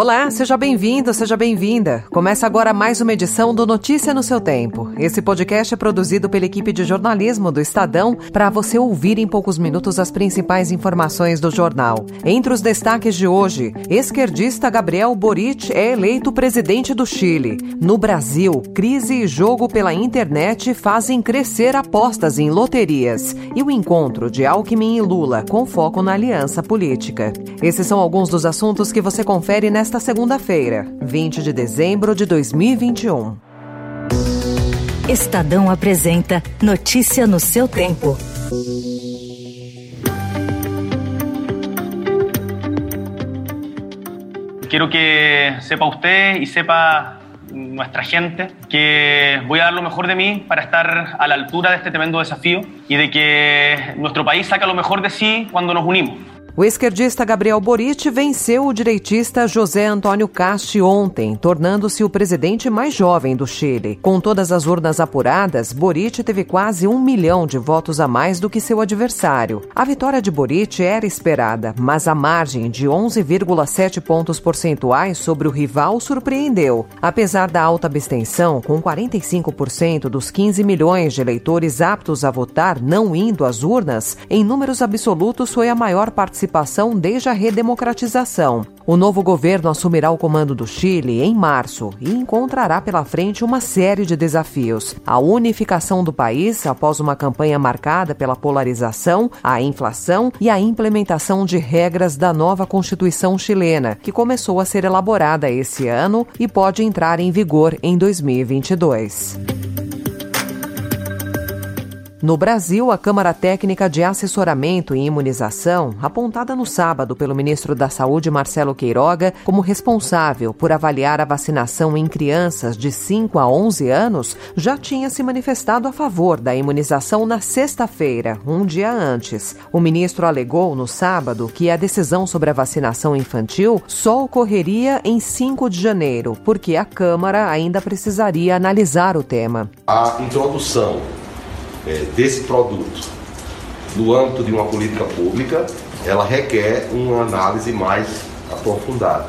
Olá, seja bem-vindo, seja bem-vinda. Começa agora mais uma edição do Notícia no seu Tempo. Esse podcast é produzido pela equipe de jornalismo do Estadão para você ouvir em poucos minutos as principais informações do jornal. Entre os destaques de hoje, esquerdista Gabriel Boric é eleito presidente do Chile. No Brasil, crise e jogo pela internet fazem crescer apostas em loterias. E o encontro de Alckmin e Lula com foco na aliança política. Esses são alguns dos assuntos que você confere nesta nesta segunda-feira, 20 de dezembro de 2021. Estadão apresenta Notícia no seu tempo. Quiero que sepa usted y sepa nuestra gente que voy a dar lo mejor de mí para estar a la altura de este tremendo desafío y de que nuestro país saca lo mejor de sí cuando nos unimos. O esquerdista Gabriel Boric venceu o direitista José Antônio Casti ontem, tornando-se o presidente mais jovem do Chile. Com todas as urnas apuradas, Boric teve quase um milhão de votos a mais do que seu adversário. A vitória de Boric era esperada, mas a margem de 11,7 pontos percentuais sobre o rival surpreendeu. Apesar da alta abstenção, com 45% dos 15 milhões de eleitores aptos a votar não indo às urnas, em números absolutos foi a maior participação participação desde a redemocratização. O novo governo assumirá o comando do Chile em março e encontrará pela frente uma série de desafios. A unificação do país após uma campanha marcada pela polarização, a inflação e a implementação de regras da nova Constituição chilena, que começou a ser elaborada esse ano e pode entrar em vigor em 2022. No Brasil, a Câmara Técnica de Assessoramento e Imunização, apontada no sábado pelo ministro da Saúde Marcelo Queiroga como responsável por avaliar a vacinação em crianças de 5 a 11 anos, já tinha se manifestado a favor da imunização na sexta-feira, um dia antes. O ministro alegou no sábado que a decisão sobre a vacinação infantil só ocorreria em 5 de janeiro, porque a Câmara ainda precisaria analisar o tema. A introdução é, desse produto no âmbito de uma política pública, ela requer uma análise mais aprofundada.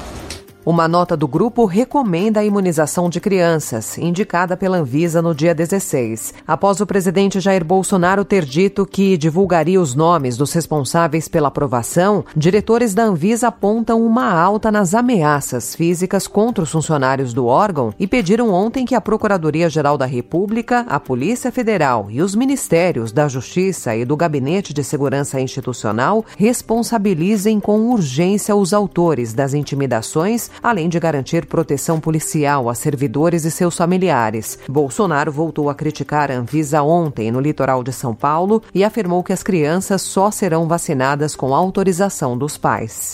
Uma nota do grupo recomenda a imunização de crianças, indicada pela Anvisa no dia 16, após o presidente Jair Bolsonaro ter dito que divulgaria os nomes dos responsáveis pela aprovação. Diretores da Anvisa apontam uma alta nas ameaças físicas contra os funcionários do órgão e pediram ontem que a Procuradoria-Geral da República, a Polícia Federal e os Ministérios da Justiça e do Gabinete de Segurança Institucional responsabilizem com urgência os autores das intimidações além de garantir proteção policial a servidores e seus familiares. Bolsonaro voltou a criticar a Anvisa ontem no litoral de São Paulo e afirmou que as crianças só serão vacinadas com autorização dos pais.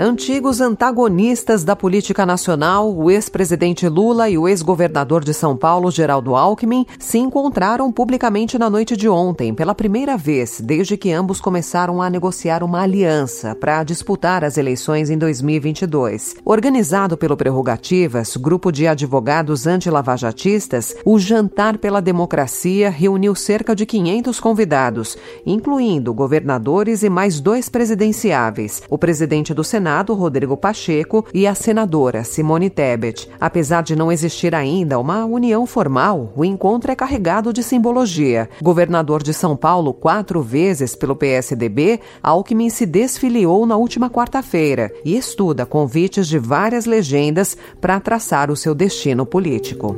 Antigos antagonistas da política nacional, o ex-presidente Lula e o ex-governador de São Paulo, Geraldo Alckmin, se encontraram publicamente na noite de ontem, pela primeira vez desde que ambos começaram a negociar uma aliança para disputar as eleições em 2022. Organizado pelo Prerrogativas, grupo de advogados anti-lavajatistas, o Jantar pela Democracia reuniu cerca de 500 convidados, incluindo governadores e mais dois presidenciáveis, o presidente do Senado Senado, Rodrigo Pacheco, e a senadora Simone Tebet. Apesar de não existir ainda uma união formal, o encontro é carregado de simbologia. Governador de São Paulo quatro vezes pelo PSDB, Alckmin se desfiliou na última quarta-feira e estuda convites de várias legendas para traçar o seu destino político.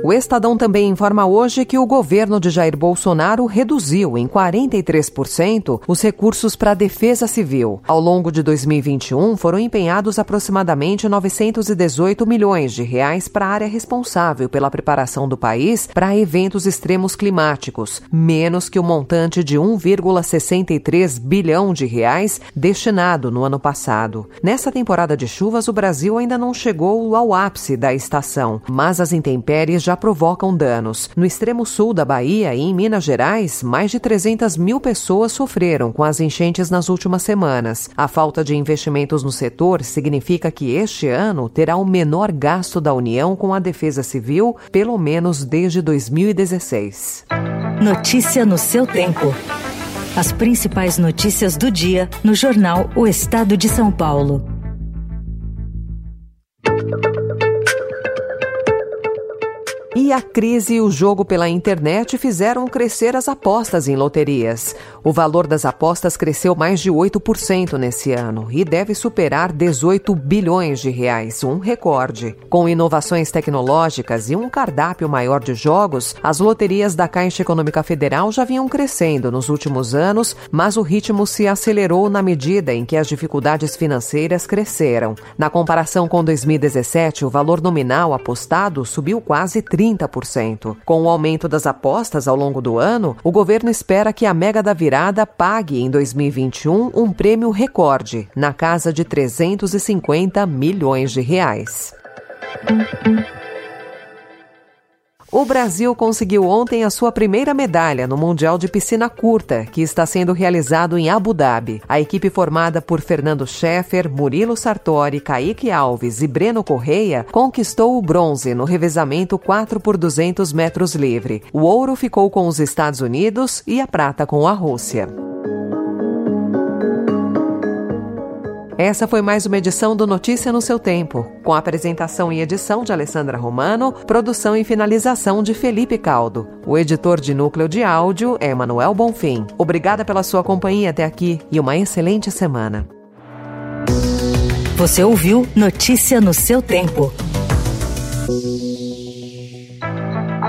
O Estadão também informa hoje que o governo de Jair Bolsonaro reduziu em 43% os recursos para a defesa civil. Ao longo de 2021, foram empenhados aproximadamente 918 milhões de reais para a área responsável pela preparação do país para eventos extremos climáticos, menos que o montante de 1,63 bilhão de reais destinado no ano passado. Nessa temporada de chuvas, o Brasil ainda não chegou ao ápice da estação, mas as intempéries já provocam danos. No extremo sul da Bahia e em Minas Gerais, mais de 300 mil pessoas sofreram com as enchentes nas últimas semanas. A falta de investimentos no setor significa que este ano terá o menor gasto da União com a defesa civil, pelo menos desde 2016. Notícia no seu tempo. As principais notícias do dia no jornal O Estado de São Paulo. E a crise e o jogo pela internet fizeram crescer as apostas em loterias. O valor das apostas cresceu mais de 8% nesse ano e deve superar 18 bilhões de reais, um recorde. Com inovações tecnológicas e um cardápio maior de jogos, as loterias da Caixa Econômica Federal já vinham crescendo nos últimos anos, mas o ritmo se acelerou na medida em que as dificuldades financeiras cresceram. Na comparação com 2017, o valor nominal apostado subiu quase 30%. 30%. Com o aumento das apostas ao longo do ano, o governo espera que a Mega da Virada pague em 2021 um prêmio recorde, na casa de 350 milhões de reais. O Brasil conseguiu ontem a sua primeira medalha no Mundial de Piscina Curta, que está sendo realizado em Abu Dhabi. A equipe formada por Fernando Scheffer, Murilo Sartori, Kaique Alves e Breno Correia conquistou o bronze no revezamento 4 por 200 metros livre. O ouro ficou com os Estados Unidos e a prata com a Rússia. Essa foi mais uma edição do Notícia no seu tempo, com apresentação e edição de Alessandra Romano, produção e finalização de Felipe Caldo. O editor de núcleo de áudio é Manuel Bonfim. Obrigada pela sua companhia até aqui e uma excelente semana. Você ouviu Notícia no seu tempo.